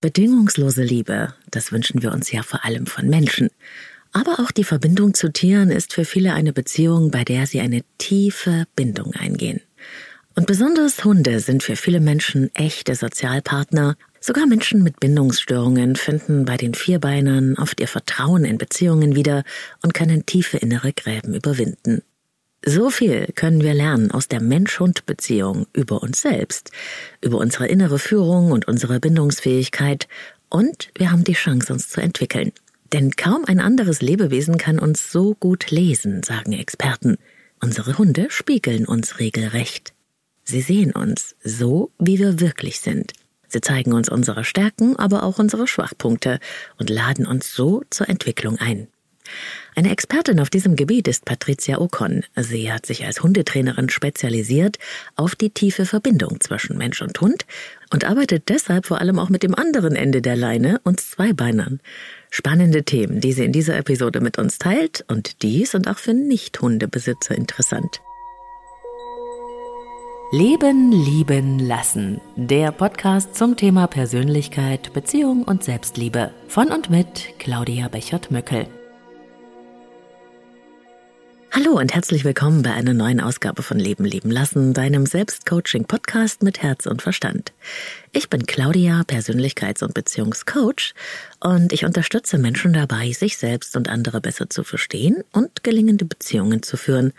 Bedingungslose Liebe, das wünschen wir uns ja vor allem von Menschen. Aber auch die Verbindung zu Tieren ist für viele eine Beziehung, bei der sie eine tiefe Bindung eingehen. Und besonders Hunde sind für viele Menschen echte Sozialpartner. Sogar Menschen mit Bindungsstörungen finden bei den Vierbeinern oft ihr Vertrauen in Beziehungen wieder und können tiefe innere Gräben überwinden. So viel können wir lernen aus der Mensch-Hund-Beziehung über uns selbst, über unsere innere Führung und unsere Bindungsfähigkeit und wir haben die Chance, uns zu entwickeln. Denn kaum ein anderes Lebewesen kann uns so gut lesen, sagen Experten. Unsere Hunde spiegeln uns regelrecht. Sie sehen uns so, wie wir wirklich sind. Sie zeigen uns unsere Stärken, aber auch unsere Schwachpunkte und laden uns so zur Entwicklung ein. Eine Expertin auf diesem Gebiet ist Patricia Ocon. Sie hat sich als Hundetrainerin spezialisiert auf die tiefe Verbindung zwischen Mensch und Hund und arbeitet deshalb vor allem auch mit dem anderen Ende der Leine und Zweibeinern. Spannende Themen, die sie in dieser Episode mit uns teilt und die sind auch für Nicht-Hundebesitzer interessant. Leben, lieben, lassen. Der Podcast zum Thema Persönlichkeit, Beziehung und Selbstliebe. Von und mit Claudia Bechert-Möckel. Hallo und herzlich willkommen bei einer neuen Ausgabe von Leben leben lassen, deinem Selbstcoaching-Podcast mit Herz und Verstand. Ich bin Claudia, Persönlichkeits- und Beziehungscoach und ich unterstütze Menschen dabei, sich selbst und andere besser zu verstehen und gelingende Beziehungen zu führen.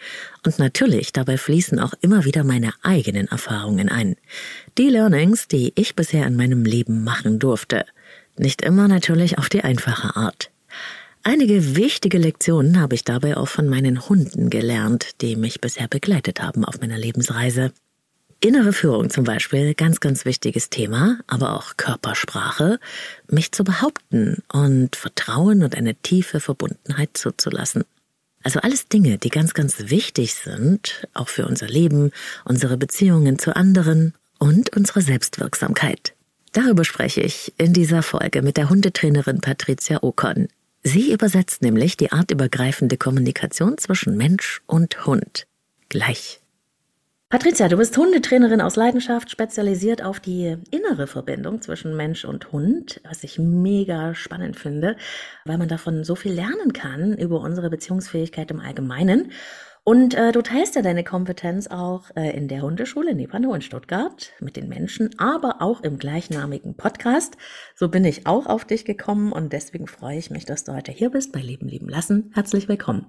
Und natürlich dabei fließen auch immer wieder meine eigenen Erfahrungen ein. Die Learnings, die ich bisher in meinem Leben machen durfte. Nicht immer natürlich auf die einfache Art. Einige wichtige Lektionen habe ich dabei auch von meinen Hunden gelernt, die mich bisher begleitet haben auf meiner Lebensreise. Innere Führung zum Beispiel, ganz, ganz wichtiges Thema, aber auch Körpersprache, mich zu behaupten und Vertrauen und eine tiefe Verbundenheit zuzulassen. Also alles Dinge, die ganz, ganz wichtig sind, auch für unser Leben, unsere Beziehungen zu anderen und unsere Selbstwirksamkeit. Darüber spreche ich in dieser Folge mit der Hundetrainerin Patricia Ocon. Sie übersetzt nämlich die artübergreifende Kommunikation zwischen Mensch und Hund. Gleich. Patricia, du bist Hundetrainerin aus Leidenschaft, spezialisiert auf die innere Verbindung zwischen Mensch und Hund, was ich mega spannend finde, weil man davon so viel lernen kann über unsere Beziehungsfähigkeit im Allgemeinen. Und äh, du teilst ja deine Kompetenz auch äh, in der Hundeschule Nepano in Stuttgart mit den Menschen, aber auch im gleichnamigen Podcast. So bin ich auch auf dich gekommen und deswegen freue ich mich, dass du heute hier bist bei Leben lieben lassen. Herzlich willkommen.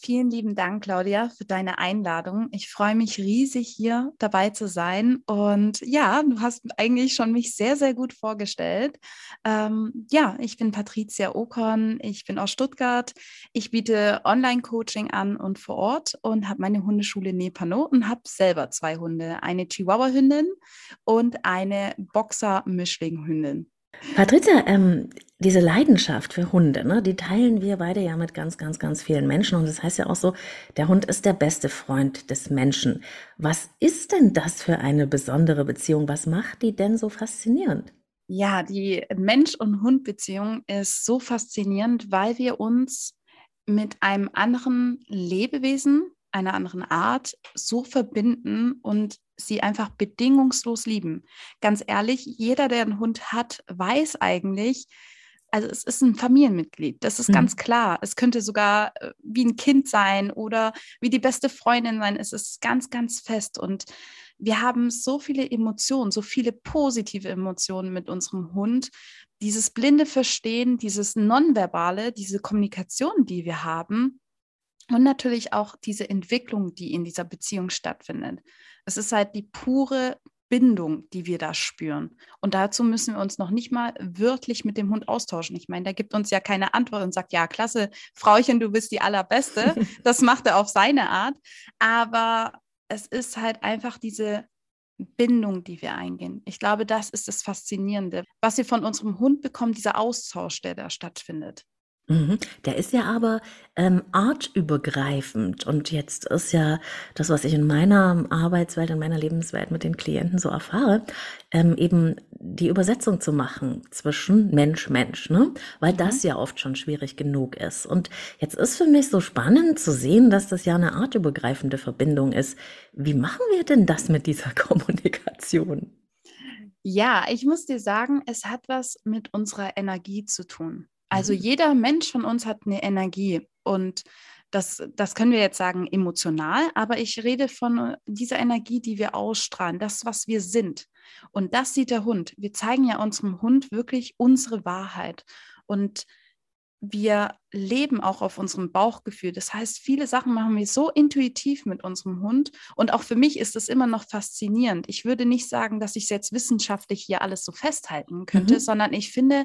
Vielen lieben Dank, Claudia, für deine Einladung. Ich freue mich riesig, hier dabei zu sein. Und ja, du hast eigentlich schon mich sehr, sehr gut vorgestellt. Ähm, ja, ich bin Patricia Okon, ich bin aus Stuttgart. Ich biete Online-Coaching an und vor Ort und habe meine Hundeschule Nepano und habe selber zwei Hunde, eine Chihuahua-Hündin und eine Boxer-Mischling-Hündin. Patricia, ähm, diese Leidenschaft für Hunde, ne, die teilen wir beide ja mit ganz, ganz, ganz vielen Menschen. Und das heißt ja auch so, der Hund ist der beste Freund des Menschen. Was ist denn das für eine besondere Beziehung? Was macht die denn so faszinierend? Ja, die Mensch- und Hund-Beziehung ist so faszinierend, weil wir uns mit einem anderen Lebewesen, einer anderen Art so verbinden und sie einfach bedingungslos lieben. Ganz ehrlich, jeder, der einen Hund hat, weiß eigentlich, also es ist ein Familienmitglied, das ist mhm. ganz klar. Es könnte sogar äh, wie ein Kind sein oder wie die beste Freundin sein. Es ist ganz, ganz fest. Und wir haben so viele Emotionen, so viele positive Emotionen mit unserem Hund. Dieses blinde Verstehen, dieses Nonverbale, diese Kommunikation, die wir haben. Und natürlich auch diese Entwicklung, die in dieser Beziehung stattfindet. Es ist halt die pure Bindung, die wir da spüren. Und dazu müssen wir uns noch nicht mal wörtlich mit dem Hund austauschen. Ich meine, der gibt uns ja keine Antwort und sagt, ja, klasse, Frauchen, du bist die Allerbeste. Das macht er auf seine Art. Aber es ist halt einfach diese Bindung, die wir eingehen. Ich glaube, das ist das Faszinierende, was wir von unserem Hund bekommen, dieser Austausch, der da stattfindet. Mhm. Der ist ja aber ähm, artübergreifend. Und jetzt ist ja das, was ich in meiner Arbeitswelt, in meiner Lebenswelt mit den Klienten so erfahre, ähm, eben die Übersetzung zu machen zwischen Mensch, Mensch, ne? Weil das mhm. ja oft schon schwierig genug ist. Und jetzt ist für mich so spannend zu sehen, dass das ja eine artübergreifende Verbindung ist. Wie machen wir denn das mit dieser Kommunikation? Ja, ich muss dir sagen, es hat was mit unserer Energie zu tun. Also mhm. jeder Mensch von uns hat eine Energie und das, das können wir jetzt sagen emotional, aber ich rede von dieser Energie, die wir ausstrahlen, das, was wir sind. Und das sieht der Hund. Wir zeigen ja unserem Hund wirklich unsere Wahrheit. Und wir leben auch auf unserem Bauchgefühl. Das heißt, viele Sachen machen wir so intuitiv mit unserem Hund. Und auch für mich ist es immer noch faszinierend. Ich würde nicht sagen, dass ich es jetzt wissenschaftlich hier alles so festhalten könnte, mhm. sondern ich finde,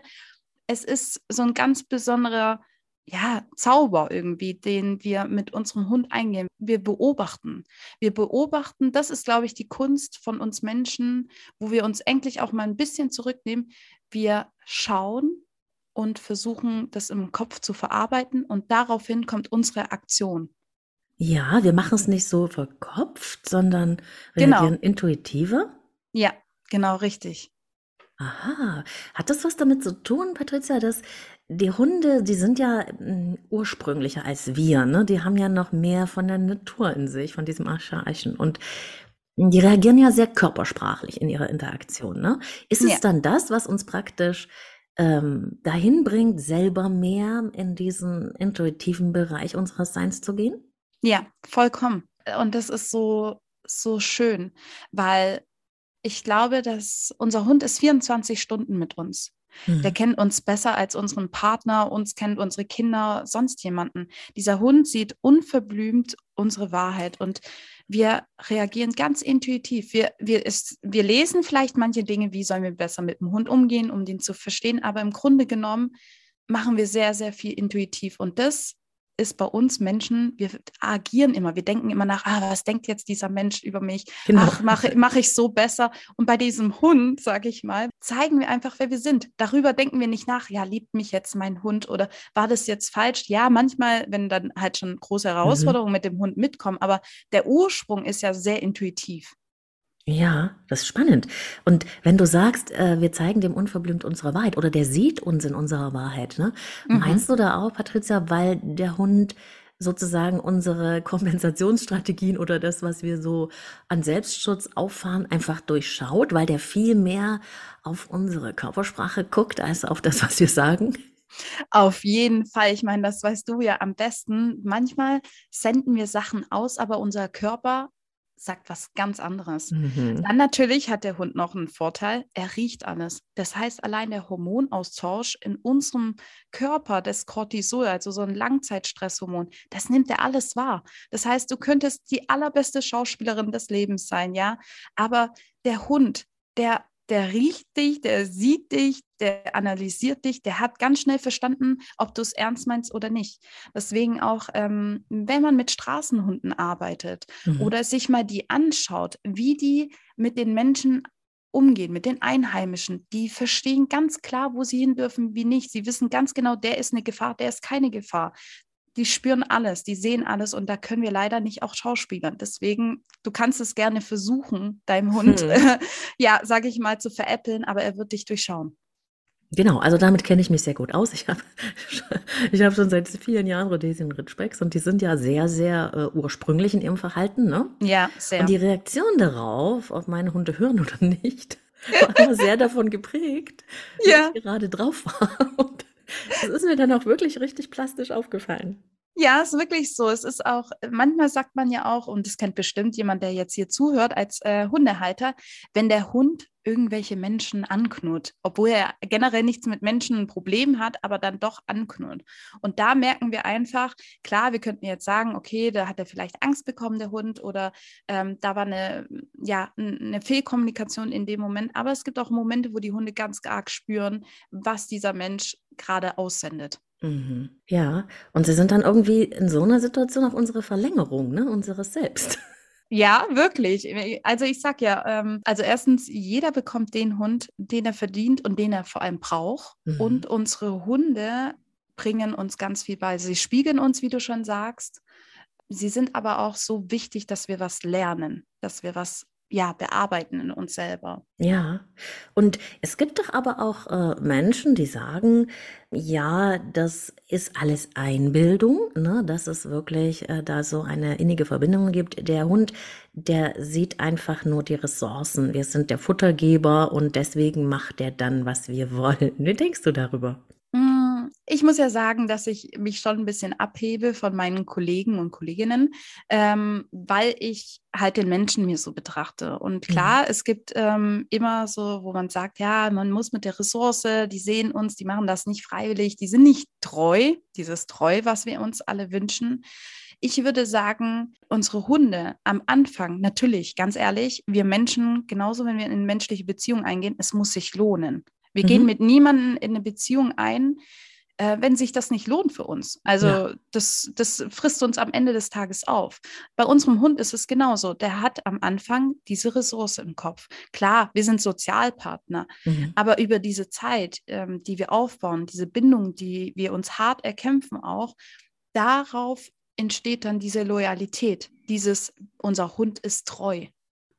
es ist so ein ganz besonderer ja, Zauber irgendwie, den wir mit unserem Hund eingehen. Wir beobachten. Wir beobachten, das ist, glaube ich, die Kunst von uns Menschen, wo wir uns endlich auch mal ein bisschen zurücknehmen. Wir schauen und versuchen, das im Kopf zu verarbeiten und daraufhin kommt unsere Aktion. Ja, wir machen es nicht so verkopft, sondern genau. reagieren genau. intuitiver. Ja, genau richtig. Aha. Hat das was damit zu tun, Patricia, dass die Hunde, die sind ja hm, ursprünglicher als wir, ne? Die haben ja noch mehr von der Natur in sich, von diesem Archaischen. Und die reagieren ja sehr körpersprachlich in ihrer Interaktion, ne? Ist es ja. dann das, was uns praktisch ähm, dahin bringt, selber mehr in diesen intuitiven Bereich unseres Seins zu gehen? Ja, vollkommen. Und das ist so, so schön, weil ich glaube, dass unser Hund ist 24 Stunden mit uns. Mhm. Der kennt uns besser als unseren Partner, uns kennt unsere Kinder, sonst jemanden. Dieser Hund sieht unverblümt unsere Wahrheit und wir reagieren ganz intuitiv. Wir, wir, ist, wir lesen vielleicht manche Dinge, wie sollen wir besser mit dem Hund umgehen, um den zu verstehen, aber im Grunde genommen machen wir sehr, sehr viel intuitiv und das ist bei uns Menschen, wir agieren immer, wir denken immer nach, ah, was denkt jetzt dieser Mensch über mich? Genau. Ach, mache mach ich so besser. Und bei diesem Hund, sage ich mal, zeigen wir einfach, wer wir sind. Darüber denken wir nicht nach, ja, liebt mich jetzt mein Hund oder war das jetzt falsch? Ja, manchmal, wenn dann halt schon große mhm. Herausforderungen mhm. mit dem Hund mitkommen, aber der Ursprung ist ja sehr intuitiv. Ja, das ist spannend. Und wenn du sagst, äh, wir zeigen dem unverblümt unsere Wahrheit oder der sieht uns in unserer Wahrheit, ne? Mhm. Meinst du da auch, Patricia, weil der Hund sozusagen unsere Kompensationsstrategien oder das, was wir so an Selbstschutz auffahren, einfach durchschaut, weil der viel mehr auf unsere Körpersprache guckt als auf das, was wir sagen? Auf jeden Fall. Ich meine, das weißt du ja am besten. Manchmal senden wir Sachen aus, aber unser Körper sagt was ganz anderes. Mhm. Dann natürlich hat der Hund noch einen Vorteil, er riecht alles. Das heißt, allein der Hormonaustausch in unserem Körper, das Cortisol, also so ein Langzeitstresshormon, das nimmt er alles wahr. Das heißt, du könntest die allerbeste Schauspielerin des Lebens sein, ja, aber der Hund, der der riecht dich, der sieht dich, der analysiert dich, der hat ganz schnell verstanden, ob du es ernst meinst oder nicht. Deswegen auch, ähm, wenn man mit Straßenhunden arbeitet mhm. oder sich mal die anschaut, wie die mit den Menschen umgehen, mit den Einheimischen, die verstehen ganz klar, wo sie hin dürfen, wie nicht. Sie wissen ganz genau, der ist eine Gefahr, der ist keine Gefahr die spüren alles, die sehen alles und da können wir leider nicht auch schauspielern. Deswegen, du kannst es gerne versuchen, deinem Hund, hm. ja, sage ich mal, zu veräppeln, aber er wird dich durchschauen. Genau, also damit kenne ich mich sehr gut aus. Ich habe ich hab schon seit vielen Jahren Rhodesian Ridgebacks und die sind ja sehr, sehr äh, ursprünglich in ihrem Verhalten. Ne? Ja, sehr. Und die Reaktion darauf, ob meine Hunde hören oder nicht, war immer sehr davon geprägt, ja. ich gerade drauf war. Und das ist mir dann auch wirklich richtig plastisch aufgefallen. Ja, ist wirklich so. Es ist auch, manchmal sagt man ja auch, und das kennt bestimmt jemand, der jetzt hier zuhört, als äh, Hundehalter, wenn der Hund irgendwelche Menschen anknurrt, obwohl er generell nichts mit Menschen ein Problem hat, aber dann doch anknurrt. Und da merken wir einfach, klar, wir könnten jetzt sagen, okay, da hat er vielleicht Angst bekommen, der Hund, oder ähm, da war eine, ja, eine Fehlkommunikation in dem Moment. Aber es gibt auch Momente, wo die Hunde ganz arg spüren, was dieser Mensch gerade aussendet. Mhm. Ja, und sie sind dann irgendwie in so einer Situation auch unsere Verlängerung, ne, unseres Selbst. Ja, wirklich. Also ich sag ja, ähm, also erstens, jeder bekommt den Hund, den er verdient und den er vor allem braucht. Mhm. Und unsere Hunde bringen uns ganz viel bei. Sie spiegeln uns, wie du schon sagst. Sie sind aber auch so wichtig, dass wir was lernen, dass wir was ja, bearbeiten in uns selber. Ja, und es gibt doch aber auch äh, Menschen, die sagen, ja, das ist alles Einbildung, ne? dass es wirklich äh, da so eine innige Verbindung gibt. Der Hund, der sieht einfach nur die Ressourcen. Wir sind der Futtergeber und deswegen macht er dann, was wir wollen. Wie denkst du darüber? Ich muss ja sagen, dass ich mich schon ein bisschen abhebe von meinen Kollegen und Kolleginnen, ähm, weil ich halt den Menschen mir so betrachte. Und mhm. klar, mhm. es gibt ähm, immer so, wo man sagt, ja, man muss mit der Ressource, die sehen uns, die machen das nicht freiwillig, die sind nicht treu, dieses treu, was wir uns alle wünschen. Ich würde sagen, unsere Hunde am Anfang, natürlich, ganz ehrlich, wir Menschen, genauso wenn wir in menschliche Beziehungen eingehen, es muss sich lohnen. Wir mhm. gehen mit niemandem in eine Beziehung ein, äh, wenn sich das nicht lohnt für uns. Also ja. das, das frisst uns am Ende des Tages auf. Bei unserem Hund ist es genauso. Der hat am Anfang diese Ressource im Kopf. Klar, wir sind Sozialpartner, mhm. aber über diese Zeit, ähm, die wir aufbauen, diese Bindung, die wir uns hart erkämpfen auch, darauf entsteht dann diese Loyalität, dieses, unser Hund ist treu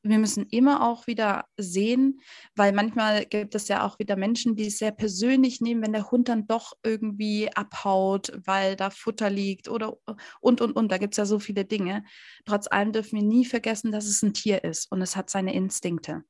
wir müssen immer auch wieder sehen, weil manchmal gibt es ja auch wieder Menschen, die es sehr persönlich nehmen, wenn der Hund dann doch irgendwie abhaut, weil da Futter liegt oder und, und, und. Da gibt es ja so viele Dinge. Trotz allem dürfen wir nie vergessen, dass es ein Tier ist und es hat seine Instinkte.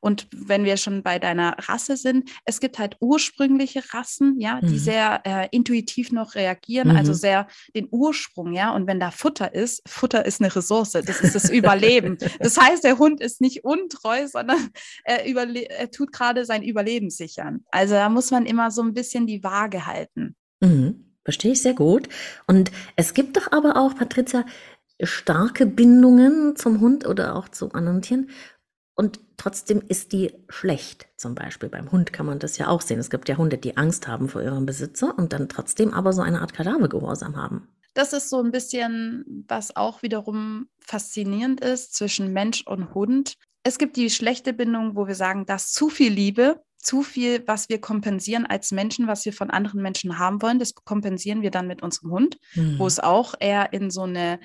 Und wenn wir schon bei deiner Rasse sind, es gibt halt ursprüngliche Rassen, ja, die mhm. sehr äh, intuitiv noch reagieren, also mhm. also sehr den Ursprung, ja. Und wenn da Futter ist, Futter ist eine Ressource, das ist das Überleben. Das heißt, der Hund ist nicht untreu, sondern er, er tut gerade sein Überleben sichern. Also da muss man immer so ein bisschen die Waage halten. Mhm. Verstehe ich sehr gut. Und es gibt doch aber auch, Patricia, starke Bindungen zum Hund oder auch zu anderen Tieren, und trotzdem ist die schlecht. Zum Beispiel beim Hund kann man das ja auch sehen. Es gibt ja Hunde, die Angst haben vor ihrem Besitzer und dann trotzdem aber so eine Art Kadavergehorsam haben. Das ist so ein bisschen, was auch wiederum faszinierend ist zwischen Mensch und Hund. Es gibt die schlechte Bindung, wo wir sagen, dass zu viel Liebe, zu viel, was wir kompensieren als Menschen, was wir von anderen Menschen haben wollen, das kompensieren wir dann mit unserem Hund, mhm. wo es auch eher in so eine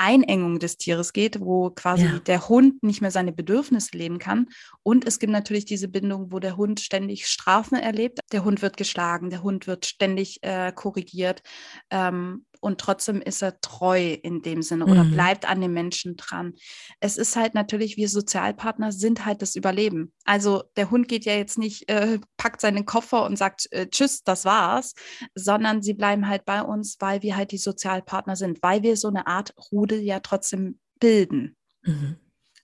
Einengung des Tieres geht, wo quasi ja. der Hund nicht mehr seine Bedürfnisse leben kann. Und es gibt natürlich diese Bindung, wo der Hund ständig Strafen erlebt. Der Hund wird geschlagen, der Hund wird ständig äh, korrigiert. Ähm, und trotzdem ist er treu in dem Sinne oder mhm. bleibt an den Menschen dran. Es ist halt natürlich, wir Sozialpartner sind halt das Überleben. Also der Hund geht ja jetzt nicht, äh, packt seinen Koffer und sagt, äh, tschüss, das war's, sondern sie bleiben halt bei uns, weil wir halt die Sozialpartner sind, weil wir so eine Art Rudel ja trotzdem bilden. Mhm.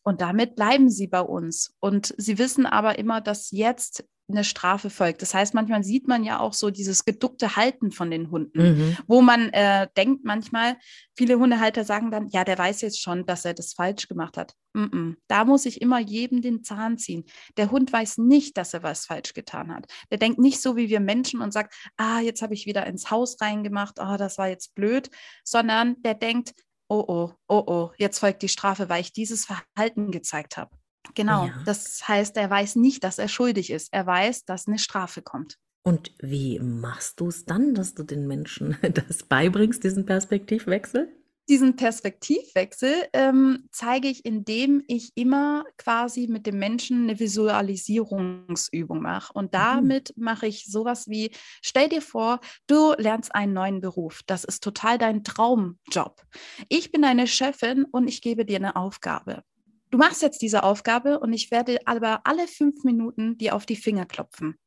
Und damit bleiben sie bei uns. Und sie wissen aber immer, dass jetzt eine Strafe folgt. Das heißt, manchmal sieht man ja auch so dieses geduckte Halten von den Hunden, mhm. wo man äh, denkt manchmal, viele Hundehalter sagen dann, ja, der weiß jetzt schon, dass er das falsch gemacht hat. Mm -mm. Da muss ich immer jedem den Zahn ziehen. Der Hund weiß nicht, dass er was falsch getan hat. Der denkt nicht so wie wir Menschen und sagt, ah, jetzt habe ich wieder ins Haus reingemacht, oh, das war jetzt blöd, sondern der denkt, oh, oh, oh, oh, jetzt folgt die Strafe, weil ich dieses Verhalten gezeigt habe. Genau, ja. das heißt, er weiß nicht, dass er schuldig ist. Er weiß, dass eine Strafe kommt. Und wie machst du es dann, dass du den Menschen das beibringst, diesen Perspektivwechsel? Diesen Perspektivwechsel ähm, zeige ich, indem ich immer quasi mit dem Menschen eine Visualisierungsübung mache. Und mhm. damit mhm. mache ich sowas wie, stell dir vor, du lernst einen neuen Beruf. Das ist total dein Traumjob. Ich bin deine Chefin und ich gebe dir eine Aufgabe du machst jetzt diese Aufgabe und ich werde aber alle fünf Minuten dir auf die Finger klopfen.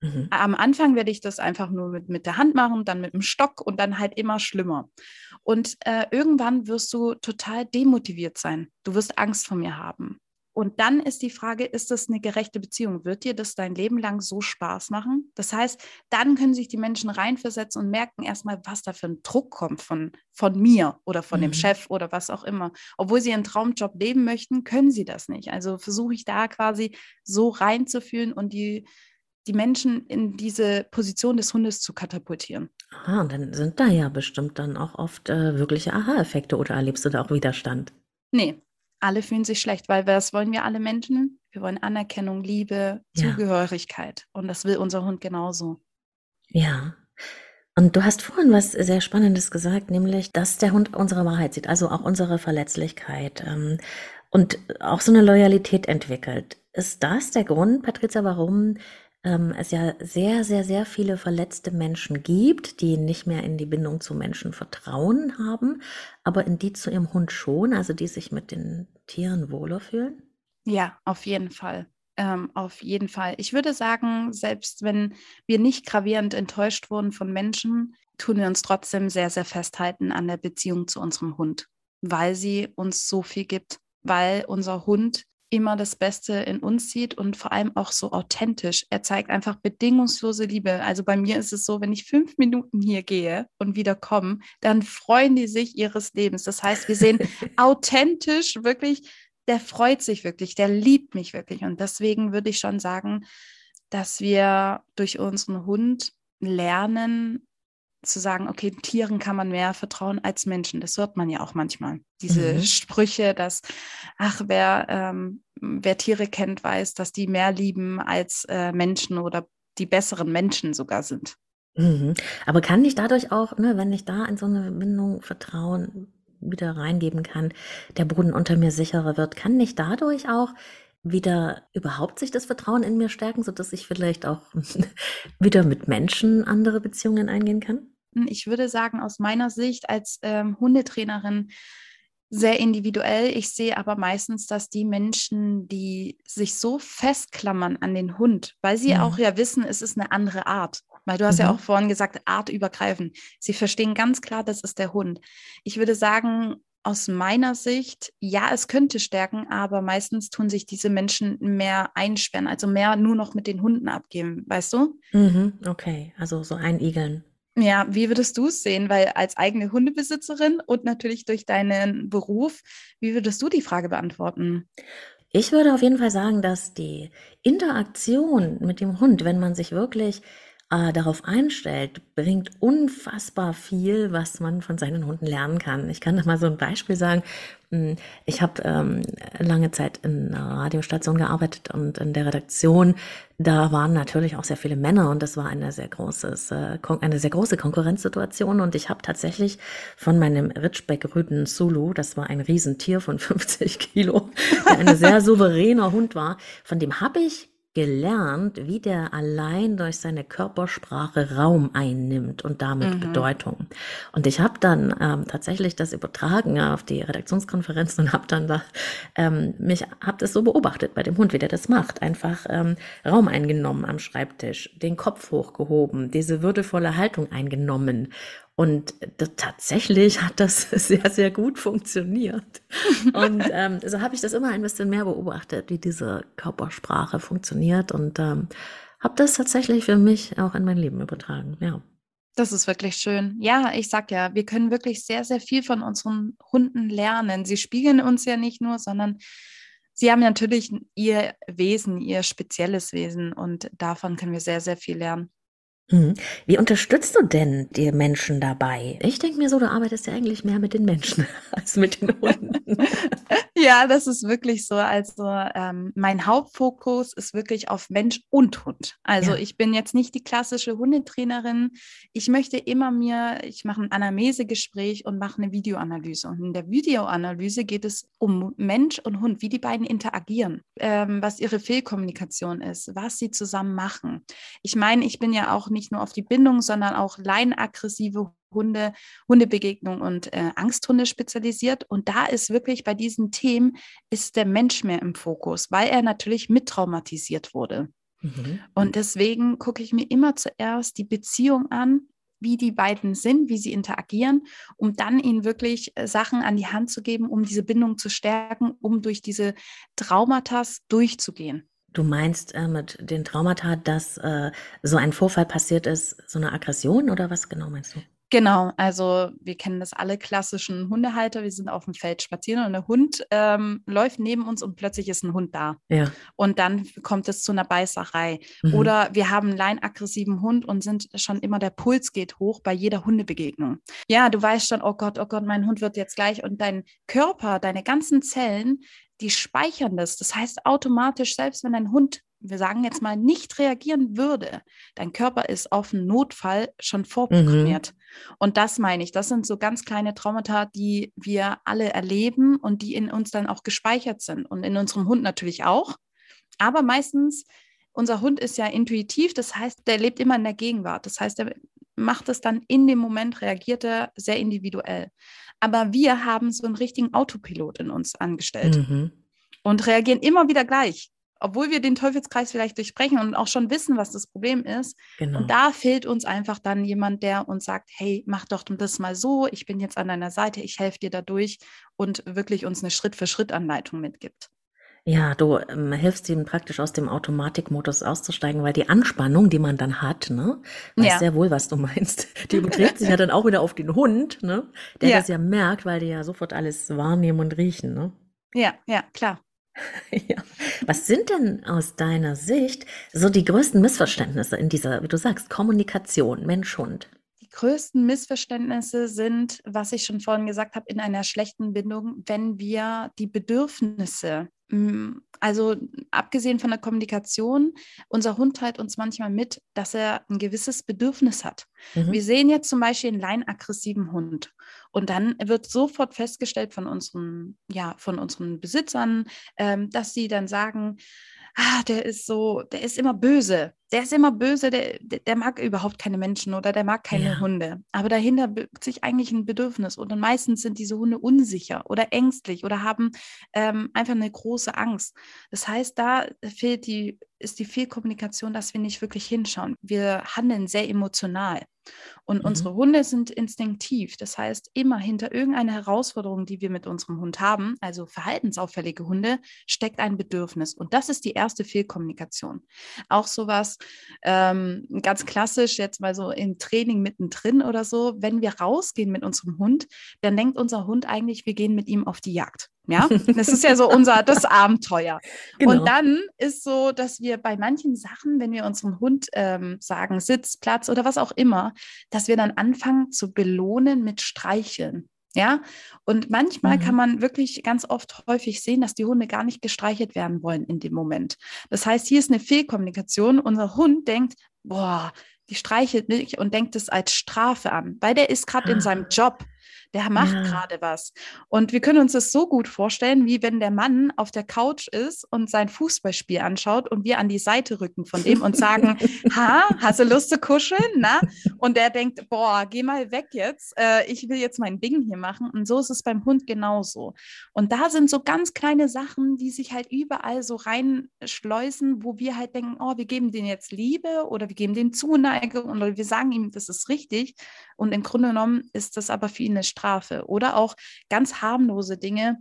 Mhm. Am Anfang werde ich das einfach nur mit, mit der Hand machen, dann mit dem Stock und dann halt immer schlimmer. Und äh, irgendwann wirst du total demotiviert sein. Du wirst Angst vor mir haben. Und dann ist die Frage, ist das eine gerechte Beziehung? Wird dir das dein Leben lang so Spaß machen? Das heißt, dann können sich die Menschen reinversetzen und merken erstmal, was da für ein Druck kommt von, von mir oder von mhm. dem Chef oder was auch immer. Obwohl sie ihren Traumjob leben möchten, können sie das nicht. Also versuche ich da quasi so reinzufühlen und die, die Menschen in diese Position des Hundes zu katapultieren. Ah, und dann sind da ja bestimmt dann auch oft äh, wirkliche Aha-Effekte oder erlebst du da auch Widerstand? Nee, alle fühlen sich schlecht, weil was wollen wir alle Menschen? Wir wollen Anerkennung, Liebe, ja. Zugehörigkeit. Und das will unser Hund genauso. Ja. Und du hast vorhin was sehr Spannendes gesagt, nämlich, dass der Hund unsere Wahrheit sieht, also auch unsere Verletzlichkeit. Ähm, und auch so eine Loyalität entwickelt. Ist das der Grund, Patricia, warum ähm, es ja sehr, sehr, sehr viele verletzte Menschen gibt, die nicht mehr in die Bindung zu Menschen Vertrauen haben, aber in die zu ihrem Hund schon, also die sich mit den Tieren wohler fühlen? Ja, auf jeden Fall. Ähm, auf jeden Fall. Ich würde sagen, selbst wenn wir nicht gravierend enttäuscht wurden von Menschen, tun wir uns trotzdem sehr, sehr festhalten an der Beziehung zu unserem Hund, weil sie uns so viel gibt, weil unser Hund immer das Beste in uns sieht und vor allem auch so authentisch. Er zeigt einfach bedingungslose Liebe. Also bei mir ist es so, wenn ich fünf Minuten hier gehe und wieder komme, dann freuen die sich ihres Lebens. Das heißt, wir sehen authentisch wirklich, der freut sich wirklich, der liebt mich wirklich. Und deswegen würde ich schon sagen, dass wir durch unseren Hund lernen, zu sagen, okay, Tieren kann man mehr vertrauen als Menschen. Das hört man ja auch manchmal. Diese mhm. Sprüche, dass, ach, wer, ähm, wer Tiere kennt, weiß, dass die mehr lieben als äh, Menschen oder die besseren Menschen sogar sind. Mhm. Aber kann ich dadurch auch, ne, wenn ich da in so eine Bindung Vertrauen wieder reingeben kann, der Boden unter mir sicherer wird, kann ich dadurch auch wieder überhaupt sich das Vertrauen in mir stärken, sodass ich vielleicht auch wieder mit Menschen andere Beziehungen eingehen kann? Hm, ich würde sagen, aus meiner Sicht als ähm, Hundetrainerin sehr individuell. Ich sehe aber meistens, dass die Menschen, die sich so festklammern an den Hund, weil sie mhm. auch ja wissen, es ist eine andere Art. Weil du hast mhm. ja auch vorhin gesagt, artübergreifend. Sie verstehen ganz klar, das ist der Hund. Ich würde sagen, aus meiner Sicht, ja, es könnte stärken, aber meistens tun sich diese Menschen mehr einsperren, also mehr nur noch mit den Hunden abgeben, weißt du? Mhm, okay, also so einigeln. Ja, wie würdest du es sehen? Weil als eigene Hundebesitzerin und natürlich durch deinen Beruf, wie würdest du die Frage beantworten? Ich würde auf jeden Fall sagen, dass die Interaktion mit dem Hund, wenn man sich wirklich äh, darauf einstellt, bringt unfassbar viel, was man von seinen Hunden lernen kann. Ich kann da mal so ein Beispiel sagen. Hm, ich habe ähm, lange Zeit in einer Radiostation gearbeitet und in der Redaktion, da waren natürlich auch sehr viele Männer und das war eine sehr großes, äh, eine sehr große Konkurrenzsituation und ich habe tatsächlich von meinem Ritschbeck-Rüden Zulu, das war ein Riesentier von 50 Kilo, der ein sehr souveräner Hund war, von dem habe ich gelernt, wie der allein durch seine Körpersprache Raum einnimmt und damit mhm. Bedeutung. Und ich habe dann ähm, tatsächlich das übertragen auf die Redaktionskonferenz und habe dann da ähm, mich habe das so beobachtet bei dem Hund, wie der das macht, einfach ähm, Raum eingenommen am Schreibtisch, den Kopf hochgehoben, diese würdevolle Haltung eingenommen und tatsächlich hat das sehr, sehr gut funktioniert. Und ähm, so habe ich das immer ein bisschen mehr beobachtet, wie diese Körpersprache funktioniert und ähm, habe das tatsächlich für mich auch in mein Leben übertragen. Ja. Das ist wirklich schön. Ja, ich sag ja, wir können wirklich sehr, sehr viel von unseren Hunden lernen. Sie spiegeln uns ja nicht nur, sondern sie haben natürlich ihr Wesen, ihr spezielles Wesen und davon können wir sehr, sehr viel lernen. Mhm. Wie unterstützt du denn die Menschen dabei? Ich denke mir so, du arbeitest ja eigentlich mehr mit den Menschen als mit den Hunden. ja, das ist wirklich so. Also ähm, mein Hauptfokus ist wirklich auf Mensch und Hund. Also ja. ich bin jetzt nicht die klassische Hundetrainerin. Ich möchte immer mir, ich mache ein Anamnesegespräch und mache eine Videoanalyse. Und in der Videoanalyse geht es um Mensch und Hund, wie die beiden interagieren, ähm, was ihre Fehlkommunikation ist, was sie zusammen machen. Ich meine, ich bin ja auch nicht nicht nur auf die Bindung, sondern auch leinaggressive Hunde, Hundebegegnung und äh, Angsthunde spezialisiert. Und da ist wirklich bei diesen Themen ist der Mensch mehr im Fokus, weil er natürlich mittraumatisiert wurde. Mhm. Und deswegen gucke ich mir immer zuerst die Beziehung an, wie die beiden sind, wie sie interagieren, um dann ihnen wirklich äh, Sachen an die Hand zu geben, um diese Bindung zu stärken, um durch diese Traumata durchzugehen. Du meinst äh, mit den Traumata, dass äh, so ein Vorfall passiert ist, so eine Aggression oder was genau meinst du? Genau, also wir kennen das alle klassischen Hundehalter. Wir sind auf dem Feld spazieren und der Hund ähm, läuft neben uns und plötzlich ist ein Hund da. Ja. Und dann kommt es zu einer Beißerei. Mhm. Oder wir haben einen leinaggressiven Hund und sind schon immer, der Puls geht hoch bei jeder Hundebegegnung. Ja, du weißt schon, oh Gott, oh Gott, mein Hund wird jetzt gleich und dein Körper, deine ganzen Zellen die speichern das. Das heißt automatisch, selbst wenn ein Hund wir sagen jetzt mal, nicht reagieren würde, dein Körper ist auf einen Notfall schon vorprogrammiert. Mhm. Und das meine ich. Das sind so ganz kleine Traumata, die wir alle erleben und die in uns dann auch gespeichert sind und in unserem Hund natürlich auch. Aber meistens, unser Hund ist ja intuitiv, das heißt, der lebt immer in der Gegenwart. Das heißt, er macht es dann in dem Moment, reagiert er sehr individuell. Aber wir haben so einen richtigen Autopilot in uns angestellt mhm. und reagieren immer wieder gleich obwohl wir den Teufelskreis vielleicht durchbrechen und auch schon wissen, was das Problem ist. Genau. Und da fehlt uns einfach dann jemand, der uns sagt, hey, mach doch das mal so, ich bin jetzt an deiner Seite, ich helfe dir dadurch und wirklich uns eine Schritt-für-Schritt-Anleitung mitgibt. Ja, du ähm, hilfst ihm praktisch aus dem Automatikmodus auszusteigen, weil die Anspannung, die man dann hat, ne, weiß ja. sehr wohl, was du meinst. Die überträgt sich ja dann auch wieder auf den Hund, ne, der ja. das ja merkt, weil die ja sofort alles wahrnehmen und riechen, ne? Ja, ja, klar. Ja. Was sind denn aus deiner Sicht so die größten Missverständnisse in dieser, wie du sagst, Kommunikation Mensch-Hund? Die größten Missverständnisse sind, was ich schon vorhin gesagt habe, in einer schlechten Bindung, wenn wir die Bedürfnisse also abgesehen von der Kommunikation, unser Hund teilt uns manchmal mit, dass er ein gewisses Bedürfnis hat. Mhm. Wir sehen jetzt zum Beispiel einen leinaggressiven Hund und dann wird sofort festgestellt von unseren, ja, von unseren Besitzern, ähm, dass sie dann sagen, ah, der ist so, der ist immer böse. Der ist immer böse, der, der, mag überhaupt keine Menschen oder der mag keine ja. Hunde. Aber dahinter birgt sich eigentlich ein Bedürfnis. Und dann meistens sind diese Hunde unsicher oder ängstlich oder haben ähm, einfach eine große Angst. Das heißt, da fehlt die, ist die Fehlkommunikation, dass wir nicht wirklich hinschauen. Wir handeln sehr emotional. Und mhm. unsere Hunde sind instinktiv. Das heißt, immer hinter irgendeiner Herausforderung, die wir mit unserem Hund haben, also verhaltensauffällige Hunde, steckt ein Bedürfnis. Und das ist die erste Fehlkommunikation. Auch sowas ähm, ganz klassisch, jetzt mal so im Training mittendrin oder so, wenn wir rausgehen mit unserem Hund, dann denkt unser Hund eigentlich, wir gehen mit ihm auf die Jagd. Ja, das ist ja so unser das Abenteuer. Genau. Und dann ist so, dass wir bei manchen Sachen, wenn wir unserem Hund ähm, sagen, Sitz, Platz oder was auch immer, dass wir dann anfangen zu belohnen mit Streicheln. Ja, und manchmal mhm. kann man wirklich ganz oft häufig sehen, dass die Hunde gar nicht gestreichelt werden wollen in dem Moment. Das heißt, hier ist eine Fehlkommunikation. Unser Hund denkt, boah, die streichelt mich und denkt es als Strafe an, weil der ist gerade ah. in seinem Job der macht ja. gerade was. Und wir können uns das so gut vorstellen, wie wenn der Mann auf der Couch ist und sein Fußballspiel anschaut und wir an die Seite rücken von dem und sagen, ha, hast du Lust zu kuscheln? Na? Und der denkt, boah, geh mal weg jetzt. Äh, ich will jetzt mein Ding hier machen. Und so ist es beim Hund genauso. Und da sind so ganz kleine Sachen, die sich halt überall so reinschleusen, wo wir halt denken, oh, wir geben denen jetzt Liebe oder wir geben denen Zuneigung oder wir sagen ihm, das ist richtig. Und im Grunde genommen ist das aber für ihn eine Strafe oder auch ganz harmlose Dinge,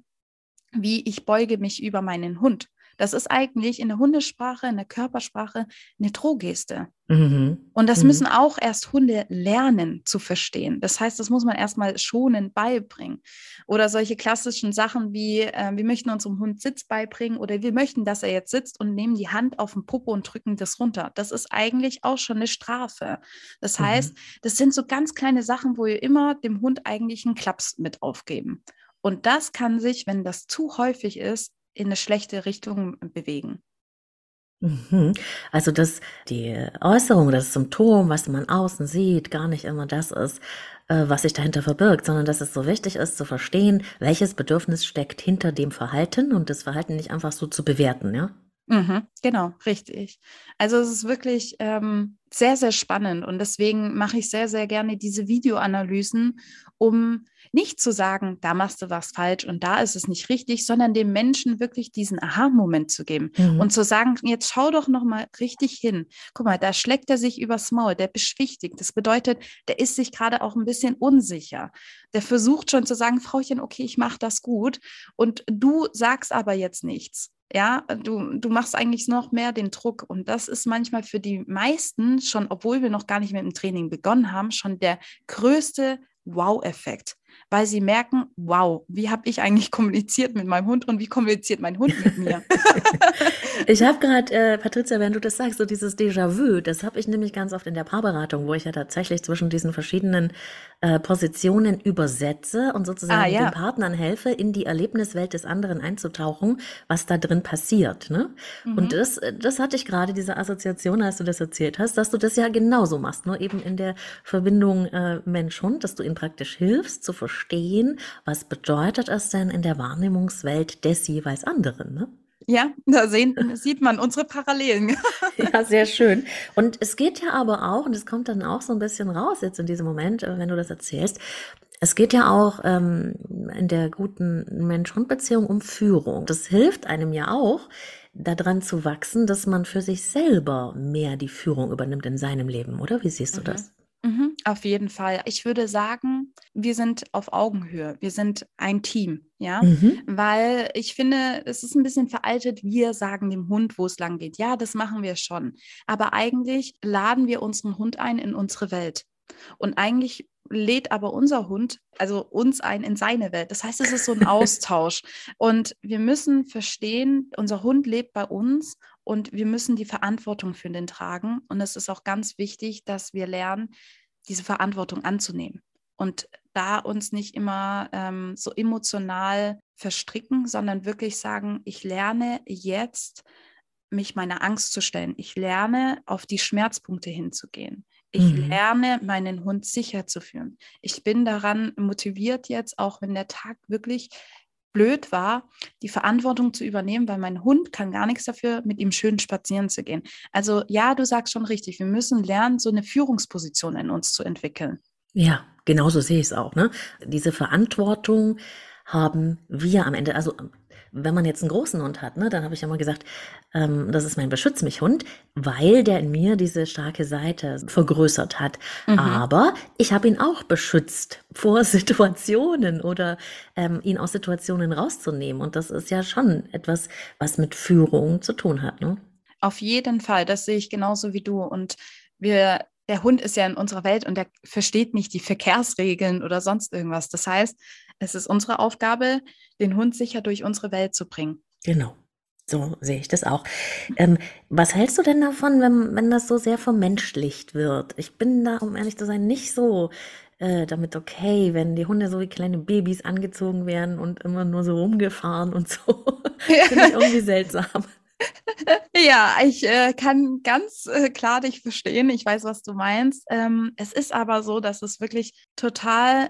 wie ich beuge mich über meinen Hund. Das ist eigentlich in der Hundesprache, in der Körpersprache eine Drohgeste. Mhm. Und das mhm. müssen auch erst Hunde lernen zu verstehen. Das heißt, das muss man erstmal schonend beibringen. Oder solche klassischen Sachen wie, äh, wir möchten unserem Hund Sitz beibringen oder wir möchten, dass er jetzt sitzt und nehmen die Hand auf den Popo und drücken das runter. Das ist eigentlich auch schon eine Strafe. Das mhm. heißt, das sind so ganz kleine Sachen, wo wir immer dem Hund eigentlich einen Klaps mit aufgeben. Und das kann sich, wenn das zu häufig ist, in eine schlechte Richtung bewegen. Mhm. Also, dass die Äußerung, das Symptom, was man außen sieht, gar nicht immer das ist, äh, was sich dahinter verbirgt, sondern dass es so wichtig ist zu verstehen, welches Bedürfnis steckt hinter dem Verhalten und das Verhalten nicht einfach so zu bewerten, ja? Mhm, genau, richtig. Also es ist wirklich ähm, sehr, sehr spannend und deswegen mache ich sehr, sehr gerne diese Videoanalysen, um nicht zu sagen, da machst du was falsch und da ist es nicht richtig, sondern dem Menschen wirklich diesen Aha-Moment zu geben mhm. und zu sagen, jetzt schau doch noch mal richtig hin. Guck mal, da schlägt er sich übers Maul, der beschwichtigt. Das bedeutet, der ist sich gerade auch ein bisschen unsicher. Der versucht schon zu sagen, Frauchen, okay, ich mache das gut und du sagst aber jetzt nichts. Ja, du, du machst eigentlich noch mehr den Druck. Und das ist manchmal für die meisten schon, obwohl wir noch gar nicht mit dem Training begonnen haben, schon der größte Wow-Effekt. Weil sie merken, wow, wie habe ich eigentlich kommuniziert mit meinem Hund und wie kommuniziert mein Hund mit mir? ich habe gerade, äh, Patricia, wenn du das sagst, so dieses Déjà-vu, das habe ich nämlich ganz oft in der Paarberatung, wo ich ja tatsächlich zwischen diesen verschiedenen äh, Positionen übersetze und sozusagen ah, ja. den Partnern helfe, in die Erlebniswelt des anderen einzutauchen, was da drin passiert. Ne? Mhm. Und das, das hatte ich gerade, diese Assoziation, als du das erzählt hast, dass du das ja genauso machst, nur eben in der Verbindung äh, Mensch-Hund, dass du ihnen praktisch hilfst zu verstehen, was bedeutet es denn in der Wahrnehmungswelt des jeweils anderen. Ne? Ja, da sehen, sieht man unsere Parallelen. ja, sehr schön. Und es geht ja aber auch, und es kommt dann auch so ein bisschen raus jetzt in diesem Moment, äh, wenn du das erzählst, es geht ja auch ähm, in der guten Mensch-Hund-Beziehung um Führung. Das hilft einem ja auch, daran zu wachsen, dass man für sich selber mehr die Führung übernimmt in seinem Leben, oder? Wie siehst du mhm. das? Mhm, auf jeden Fall. Ich würde sagen, wir sind auf Augenhöhe. Wir sind ein Team, ja, mhm. weil ich finde, es ist ein bisschen veraltet. Wir sagen dem Hund, wo es lang geht. Ja, das machen wir schon. Aber eigentlich laden wir unseren Hund ein in unsere Welt. Und eigentlich lädt aber unser Hund, also uns ein in seine Welt. Das heißt, es ist so ein Austausch. Und wir müssen verstehen, unser Hund lebt bei uns und wir müssen die Verantwortung für den tragen. Und es ist auch ganz wichtig, dass wir lernen, diese Verantwortung anzunehmen. Und da uns nicht immer ähm, so emotional verstricken, sondern wirklich sagen, ich lerne jetzt, mich meiner Angst zu stellen. Ich lerne, auf die Schmerzpunkte hinzugehen. Ich mhm. lerne, meinen Hund sicher zu führen. Ich bin daran motiviert jetzt, auch wenn der Tag wirklich blöd war, die Verantwortung zu übernehmen, weil mein Hund kann gar nichts dafür, mit ihm schön spazieren zu gehen. Also ja, du sagst schon richtig, wir müssen lernen, so eine Führungsposition in uns zu entwickeln. Ja, genauso sehe ich es auch. Ne? Diese Verantwortung haben wir am Ende, also wenn man jetzt einen großen Hund hat, ne, dann habe ich ja mal gesagt, ähm, das ist mein Beschütz mich Hund, weil der in mir diese starke Seite vergrößert hat. Mhm. Aber ich habe ihn auch beschützt vor Situationen oder ähm, ihn aus Situationen rauszunehmen. Und das ist ja schon etwas, was mit Führung zu tun hat. Ne? Auf jeden Fall, das sehe ich genauso wie du. Und wir der Hund ist ja in unserer Welt und der versteht nicht die Verkehrsregeln oder sonst irgendwas. Das heißt, es ist unsere Aufgabe, den Hund sicher durch unsere Welt zu bringen. Genau. So sehe ich das auch. Ähm, was hältst du denn davon, wenn, wenn das so sehr vermenschlicht wird? Ich bin da, um ehrlich zu sein, nicht so äh, damit okay, wenn die Hunde so wie kleine Babys angezogen werden und immer nur so rumgefahren und so. Finde ich irgendwie seltsam. Ja, ich äh, kann ganz äh, klar dich verstehen. Ich weiß, was du meinst. Ähm, es ist aber so, dass es wirklich total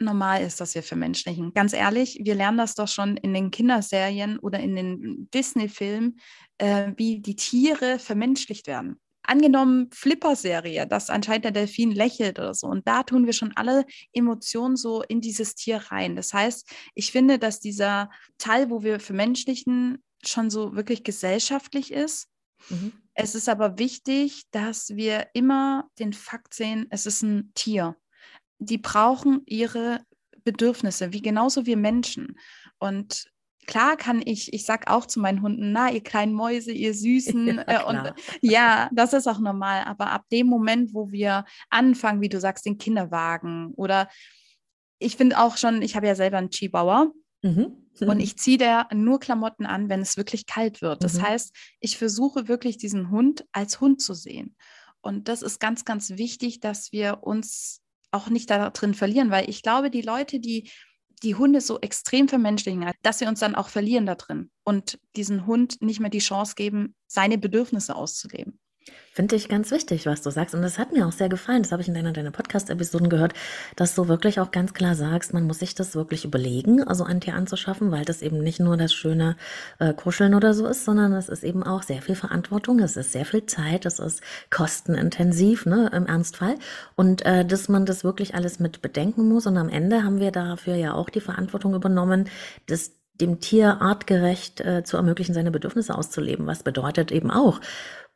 normal ist, dass wir vermenschlichen. Ganz ehrlich, wir lernen das doch schon in den Kinderserien oder in den Disney-Filmen, äh, wie die Tiere vermenschlicht werden. Angenommen Flipper-Serie, dass anscheinend der Delfin lächelt oder so. Und da tun wir schon alle Emotionen so in dieses Tier rein. Das heißt, ich finde, dass dieser Teil, wo wir vermenschlichen, schon so wirklich gesellschaftlich ist. Mhm. Es ist aber wichtig, dass wir immer den Fakt sehen, es ist ein Tier. Die brauchen ihre Bedürfnisse, wie genauso wir Menschen. Und klar kann ich, ich sag auch zu meinen Hunden, na, ihr kleinen Mäuse, ihr Süßen. Ja, äh, und ja, das ist auch normal. Aber ab dem Moment, wo wir anfangen, wie du sagst, den Kinderwagen oder ich finde auch schon, ich habe ja selber einen Chihuahua. Mhm. Und mhm. ich ziehe der nur Klamotten an, wenn es wirklich kalt wird. Das mhm. heißt, ich versuche wirklich diesen Hund als Hund zu sehen. Und das ist ganz, ganz wichtig, dass wir uns auch nicht da drin verlieren, weil ich glaube, die Leute, die die Hunde so extrem vermenschlichen, dass wir uns dann auch verlieren da drin und diesen Hund nicht mehr die Chance geben, seine Bedürfnisse auszuleben. Finde ich ganz wichtig, was du sagst. Und das hat mir auch sehr gefallen. Das habe ich in deiner, deiner Podcast-Episoden gehört, dass du wirklich auch ganz klar sagst, man muss sich das wirklich überlegen, also ein Tier anzuschaffen, weil das eben nicht nur das schöne äh, Kuscheln oder so ist, sondern es ist eben auch sehr viel Verantwortung, es ist sehr viel Zeit, es ist kostenintensiv, ne, im Ernstfall. Und äh, dass man das wirklich alles mit bedenken muss. Und am Ende haben wir dafür ja auch die Verantwortung übernommen, dass dem Tier artgerecht äh, zu ermöglichen, seine Bedürfnisse auszuleben. Was bedeutet eben auch,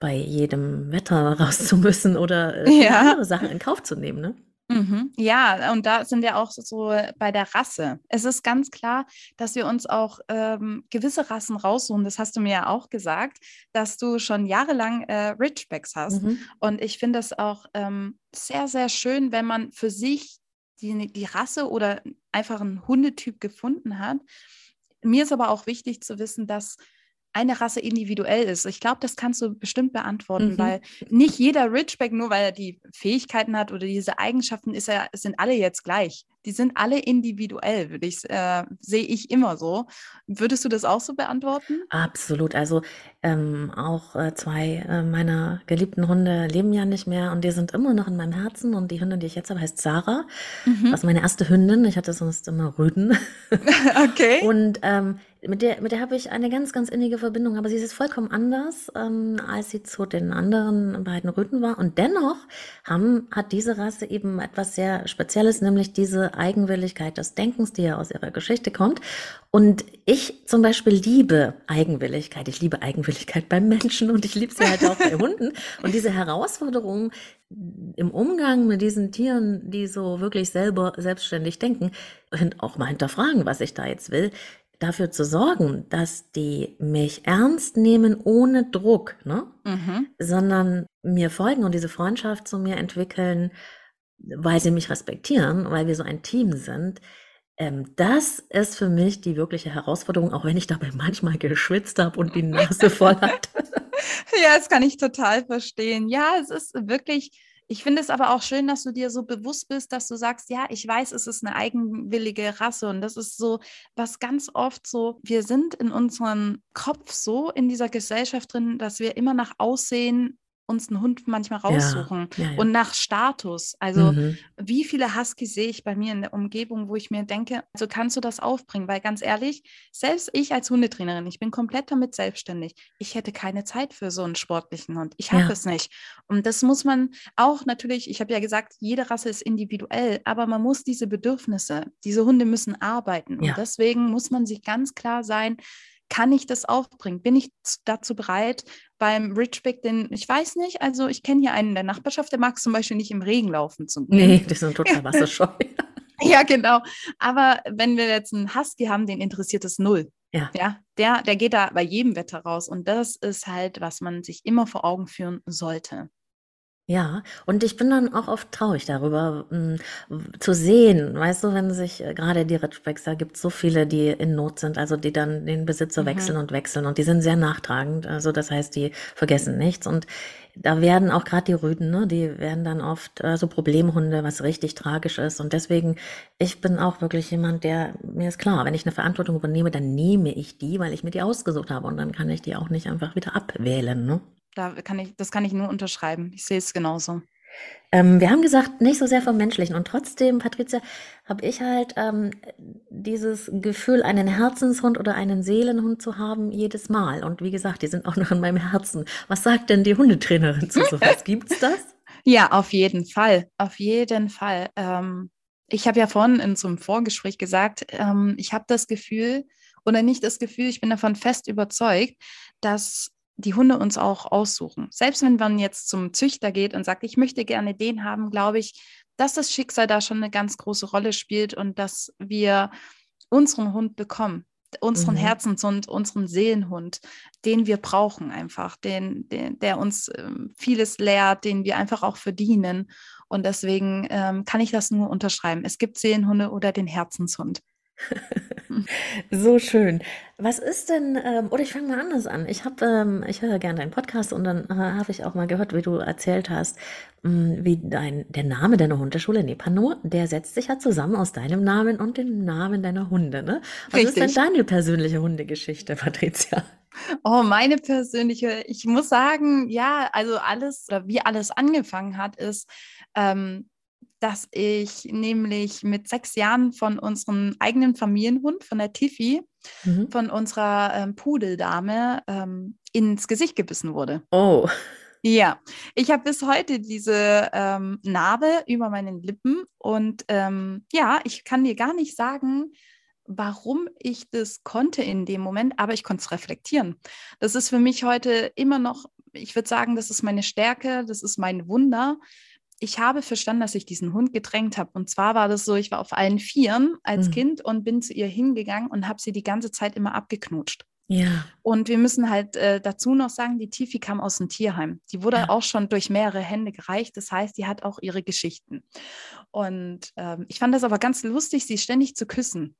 bei jedem Wetter raus zu müssen oder äh, ja. andere Sachen in Kauf zu nehmen. Ne? Mhm. Ja, und da sind wir auch so bei der Rasse. Es ist ganz klar, dass wir uns auch ähm, gewisse Rassen raussuchen. Das hast du mir ja auch gesagt, dass du schon jahrelang äh, Ridgebacks hast. Mhm. Und ich finde es auch ähm, sehr, sehr schön, wenn man für sich die, die Rasse oder einfach einen Hundetyp gefunden hat. Mir ist aber auch wichtig zu wissen, dass eine Rasse individuell ist. Ich glaube, das kannst du bestimmt beantworten, mhm. weil nicht jeder Ridgeback, nur weil er die Fähigkeiten hat oder diese Eigenschaften, ist er, sind alle jetzt gleich. Die sind alle individuell, würde ich, äh, sehe ich immer so. Würdest du das auch so beantworten? Absolut. Also ähm, auch äh, zwei äh, meiner geliebten Hunde leben ja nicht mehr und die sind immer noch in meinem Herzen. Und die Hündin, die ich jetzt habe, heißt Sarah. Mhm. Das ist meine erste Hündin. Ich hatte sonst immer Rüden. okay. Und ähm, mit der, mit der habe ich eine ganz, ganz innige Verbindung, aber sie ist vollkommen anders, ähm, als sie zu den anderen beiden Rüden war. Und dennoch haben, hat diese Rasse eben etwas sehr Spezielles, nämlich diese Eigenwilligkeit des Denkens, die ja aus ihrer Geschichte kommt. Und ich zum Beispiel liebe Eigenwilligkeit. Ich liebe Eigenwilligkeit beim Menschen und ich liebe sie halt auch bei Hunden. Und diese Herausforderung im Umgang mit diesen Tieren, die so wirklich selber selbstständig denken und auch mal hinterfragen, was ich da jetzt will, dafür zu sorgen, dass die mich ernst nehmen ohne Druck, ne? Mhm. sondern mir folgen und diese Freundschaft zu mir entwickeln, weil sie mich respektieren, weil wir so ein Team sind. Ähm, das ist für mich die wirkliche Herausforderung, auch wenn ich dabei manchmal geschwitzt habe und die Nase voll hatte. ja, das kann ich total verstehen. Ja, es ist wirklich ich finde es aber auch schön, dass du dir so bewusst bist, dass du sagst, ja, ich weiß, es ist eine eigenwillige Rasse und das ist so, was ganz oft so, wir sind in unserem Kopf so in dieser Gesellschaft drin, dass wir immer nach Aussehen uns einen Hund manchmal raussuchen ja, ja, ja. und nach Status. Also mhm. wie viele Huskies sehe ich bei mir in der Umgebung, wo ich mir denke, also kannst du das aufbringen? Weil ganz ehrlich, selbst ich als Hundetrainerin, ich bin komplett damit selbstständig. Ich hätte keine Zeit für so einen sportlichen Hund. Ich habe es nicht. Und das muss man auch natürlich, ich habe ja gesagt, jede Rasse ist individuell, aber man muss diese Bedürfnisse, diese Hunde müssen arbeiten. Und deswegen muss man sich ganz klar sein, kann ich das aufbringen? Bin ich dazu bereit, beim Ridgeback, den ich weiß nicht, also ich kenne hier einen in der Nachbarschaft, der mag zum Beispiel nicht im Regen laufen zu gehen. Nee, das sind total wasserscheu. ja, genau. Aber wenn wir jetzt einen Husky haben, den interessiert es null. Ja. ja. Der, der geht da bei jedem Wetter raus. Und das ist halt, was man sich immer vor Augen führen sollte. Ja, und ich bin dann auch oft traurig darüber, hm, zu sehen, weißt du, wenn sich äh, gerade die Ridgebacks, da gibt es so viele, die in Not sind, also die dann den Besitzer Mhm. wechseln und wechseln und die sind sehr nachtragend, also das heißt, die vergessen nichts und da werden auch gerade die Rüden, ne, die werden dann oft äh, so Problemhunde, was richtig tragisch ist und deswegen, ich bin auch wirklich jemand, der mir ist klar, wenn ich eine Verantwortung übernehme, dann nehme ich die, weil ich mir die ausgesucht habe und dann kann ich die auch nicht einfach wieder abwählen, ne? Da kann ich, das kann ich nur unterschreiben. Ich sehe es genauso. Ähm, wir haben gesagt, nicht so sehr vom Menschlichen. Und trotzdem, Patricia, habe ich halt ähm, dieses Gefühl, einen Herzenshund oder einen Seelenhund zu haben, jedes Mal. Und wie gesagt, die sind auch noch in meinem Herzen. Was sagt denn die Hundetrainerin zu sowas? Gibt's das? Ja, auf jeden Fall. Auf jeden Fall. Ähm, ich habe ja vorhin in so einem Vorgespräch gesagt, ähm, ich habe das Gefühl, oder nicht das Gefühl, ich bin davon fest überzeugt, dass die Hunde uns auch aussuchen. Selbst wenn man jetzt zum Züchter geht und sagt, ich möchte gerne den haben, glaube ich, dass das Schicksal da schon eine ganz große Rolle spielt und dass wir unseren Hund bekommen, unseren mhm. Herzenshund, unseren Seelenhund, den wir brauchen einfach, den, den der uns ähm, vieles lehrt, den wir einfach auch verdienen. Und deswegen ähm, kann ich das nur unterschreiben. Es gibt Seelenhunde oder den Herzenshund. So schön. Was ist denn, ähm, oder ich fange mal anders an. Ich habe, ähm, ich höre gerne deinen Podcast und dann äh, habe ich auch mal gehört, wie du erzählt hast, mh, hm, wie dein, der Name deiner Hundeschule, Nepano, der setzt sich ja zusammen aus deinem Namen und dem Namen deiner Hunde, ne? Was Richtig. ist denn deine persönliche Hundegeschichte, Patricia? Oh, meine persönliche, ich muss sagen, ja, also alles, oder wie alles angefangen hat, ist, ähm, dass ich nämlich mit sechs Jahren von unserem eigenen Familienhund, von der Tiffy, mhm. von unserer ähm, Pudeldame, ähm, ins Gesicht gebissen wurde. Oh. Ja, ich habe bis heute diese ähm, Narbe über meinen Lippen und ähm, ja, ich kann dir gar nicht sagen, warum ich das konnte in dem Moment, aber ich konnte es reflektieren. Das ist für mich heute immer noch, ich würde sagen, das ist meine Stärke, das ist mein Wunder, ich habe verstanden, dass ich diesen Hund gedrängt habe. Und zwar war das so, ich war auf allen Vieren als mhm. Kind und bin zu ihr hingegangen und habe sie die ganze Zeit immer abgeknutscht. Ja. Und wir müssen halt äh, dazu noch sagen, die Tifi kam aus dem Tierheim. Die wurde ja. auch schon durch mehrere Hände gereicht. Das heißt, die hat auch ihre Geschichten. Und ähm, ich fand das aber ganz lustig, sie ständig zu küssen.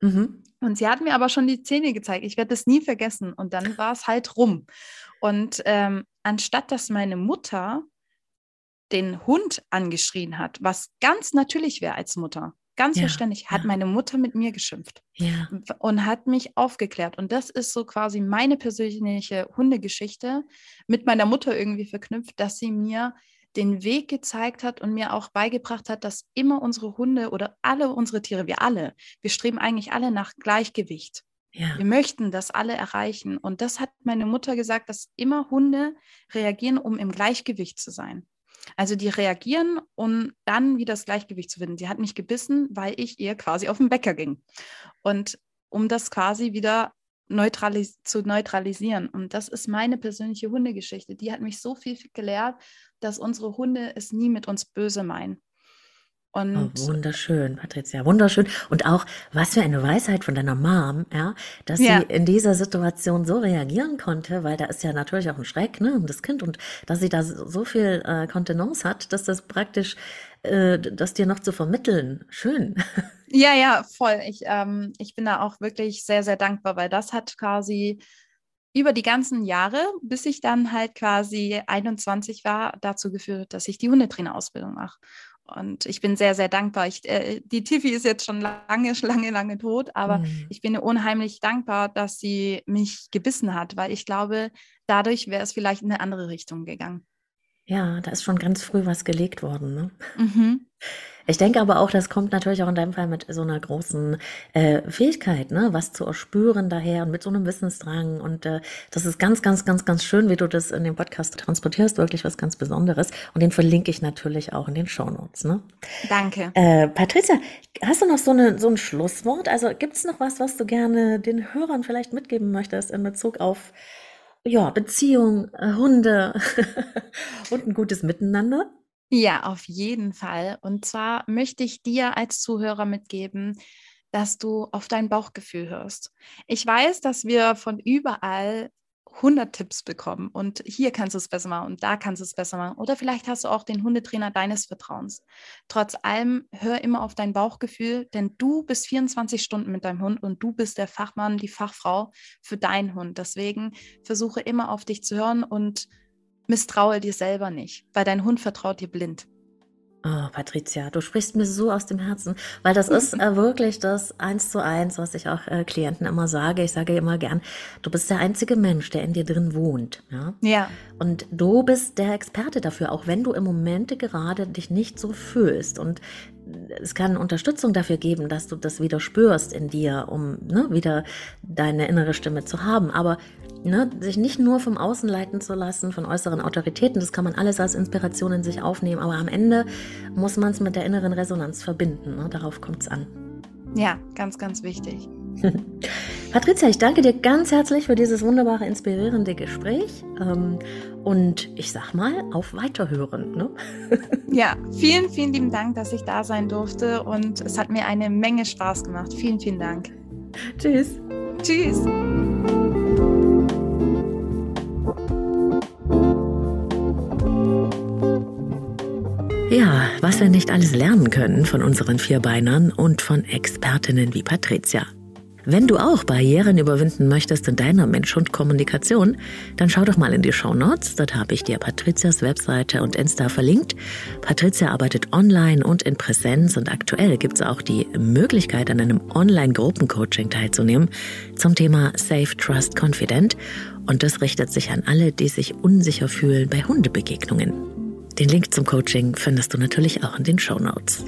Mhm. Und sie hat mir aber schon die Zähne gezeigt. Ich werde das nie vergessen. Und dann war es halt rum. Und ähm, anstatt dass meine Mutter den Hund angeschrien hat, was ganz natürlich wäre als Mutter, ganz ja, verständlich, hat ja. meine Mutter mit mir geschimpft ja. und hat mich aufgeklärt. Und das ist so quasi meine persönliche Hundegeschichte mit meiner Mutter irgendwie verknüpft, dass sie mir den Weg gezeigt hat und mir auch beigebracht hat, dass immer unsere Hunde oder alle unsere Tiere, wir alle, wir streben eigentlich alle nach Gleichgewicht. Ja. Wir möchten das alle erreichen. Und das hat meine Mutter gesagt, dass immer Hunde reagieren, um im Gleichgewicht zu sein. Also die reagieren, um dann wieder das Gleichgewicht zu finden. Sie hat mich gebissen, weil ich ihr quasi auf den Bäcker ging. Und um das quasi wieder neutralis zu neutralisieren. Und das ist meine persönliche Hundegeschichte. Die hat mich so viel gelehrt, dass unsere Hunde es nie mit uns böse meinen. Und oh, wunderschön, Patricia, wunderschön. Und auch, was für eine Weisheit von deiner Mom, ja, dass ja. sie in dieser Situation so reagieren konnte, weil da ist ja natürlich auch ein Schreck, ne, um das Kind und dass sie da so viel äh, Kontenance hat, dass das praktisch, äh, das dir noch zu vermitteln. Schön. Ja, ja, voll. Ich, ähm, ich bin da auch wirklich sehr, sehr dankbar, weil das hat quasi über die ganzen Jahre, bis ich dann halt quasi 21 war, dazu geführt, dass ich die Hundetrainerausbildung mache. Und ich bin sehr, sehr dankbar. Ich, äh, die Tiffy ist jetzt schon lange, lange, lange tot, aber mhm. ich bin unheimlich dankbar, dass sie mich gebissen hat, weil ich glaube, dadurch wäre es vielleicht in eine andere Richtung gegangen. Ja, da ist schon ganz früh was gelegt worden. Ne? Mhm. Ich denke aber auch, das kommt natürlich auch in deinem Fall mit so einer großen äh, Fähigkeit, ne, was zu erspüren daher und mit so einem Wissensdrang. Und äh, das ist ganz, ganz, ganz, ganz schön, wie du das in dem Podcast transportierst. Wirklich was ganz Besonderes. Und den verlinke ich natürlich auch in den Show Notes. Ne? Danke. Äh, Patricia, hast du noch so, eine, so ein Schlusswort? Also gibt es noch was, was du gerne den Hörern vielleicht mitgeben möchtest in Bezug auf ja, Beziehung, äh, Hunde und ein gutes Miteinander? Ja, auf jeden Fall. Und zwar möchte ich dir als Zuhörer mitgeben, dass du auf dein Bauchgefühl hörst. Ich weiß, dass wir von überall 100 Tipps bekommen und hier kannst du es besser machen und da kannst du es besser machen. Oder vielleicht hast du auch den Hundetrainer deines Vertrauens. Trotz allem, hör immer auf dein Bauchgefühl, denn du bist 24 Stunden mit deinem Hund und du bist der Fachmann, die Fachfrau für deinen Hund. Deswegen versuche immer auf dich zu hören und misstraue dir selber nicht, weil dein Hund vertraut dir blind. Oh, Patricia, du sprichst mir so aus dem Herzen, weil das ist äh, wirklich das eins zu eins, was ich auch äh, Klienten immer sage. Ich sage immer gern, du bist der einzige Mensch, der in dir drin wohnt. Ja. ja. Und du bist der Experte dafür, auch wenn du im Moment gerade dich nicht so fühlst. Und es kann Unterstützung dafür geben, dass du das wieder spürst in dir, um ne, wieder deine innere Stimme zu haben. Aber Ne, sich nicht nur vom Außen leiten zu lassen, von äußeren Autoritäten, das kann man alles als Inspiration in sich aufnehmen, aber am Ende muss man es mit der inneren Resonanz verbinden. Ne? Darauf kommt es an. Ja, ganz, ganz wichtig. Patricia, ich danke dir ganz herzlich für dieses wunderbare, inspirierende Gespräch. Ähm, und ich sag mal, auf Weiterhören. Ne? ja, vielen, vielen lieben Dank, dass ich da sein durfte. Und es hat mir eine Menge Spaß gemacht. Vielen, vielen Dank. Tschüss. Tschüss. Ja, was wir nicht alles lernen können von unseren Vierbeinern und von Expertinnen wie Patricia. Wenn du auch Barrieren überwinden möchtest in deiner Mensch-Hund-Kommunikation, dann schau doch mal in die Show Notes. Dort habe ich dir Patrizias Webseite und Insta verlinkt. Patricia arbeitet online und in Präsenz und aktuell gibt es auch die Möglichkeit, an einem Online-Gruppencoaching teilzunehmen zum Thema Safe, Trust, Confident. Und das richtet sich an alle, die sich unsicher fühlen bei Hundebegegnungen. Den Link zum Coaching findest du natürlich auch in den Show Notes.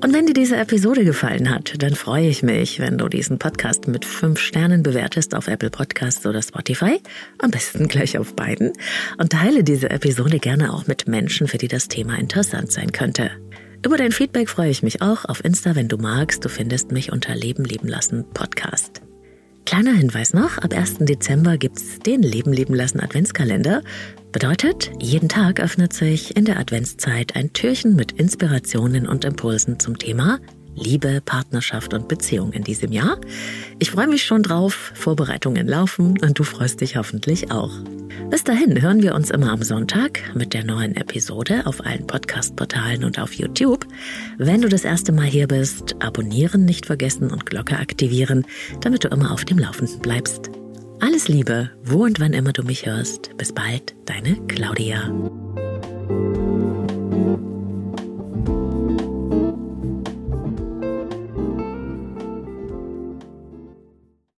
Und wenn dir diese Episode gefallen hat, dann freue ich mich, wenn du diesen Podcast mit fünf Sternen bewertest auf Apple Podcasts oder Spotify. Am besten gleich auf beiden. Und teile diese Episode gerne auch mit Menschen, für die das Thema interessant sein könnte. Über dein Feedback freue ich mich auch auf Insta, wenn du magst. Du findest mich unter Leben leben lassen Podcast. Kleiner Hinweis noch, ab 1. Dezember gibt's den Leben leben lassen Adventskalender. Bedeutet, jeden Tag öffnet sich in der Adventszeit ein Türchen mit Inspirationen und Impulsen zum Thema Liebe, Partnerschaft und Beziehung in diesem Jahr. Ich freue mich schon drauf, Vorbereitungen laufen und du freust dich hoffentlich auch. Bis dahin hören wir uns immer am Sonntag mit der neuen Episode auf allen Podcast-Portalen und auf YouTube. Wenn du das erste Mal hier bist, abonnieren nicht vergessen und Glocke aktivieren, damit du immer auf dem Laufenden bleibst. Alles Liebe, wo und wann immer du mich hörst. Bis bald, deine Claudia.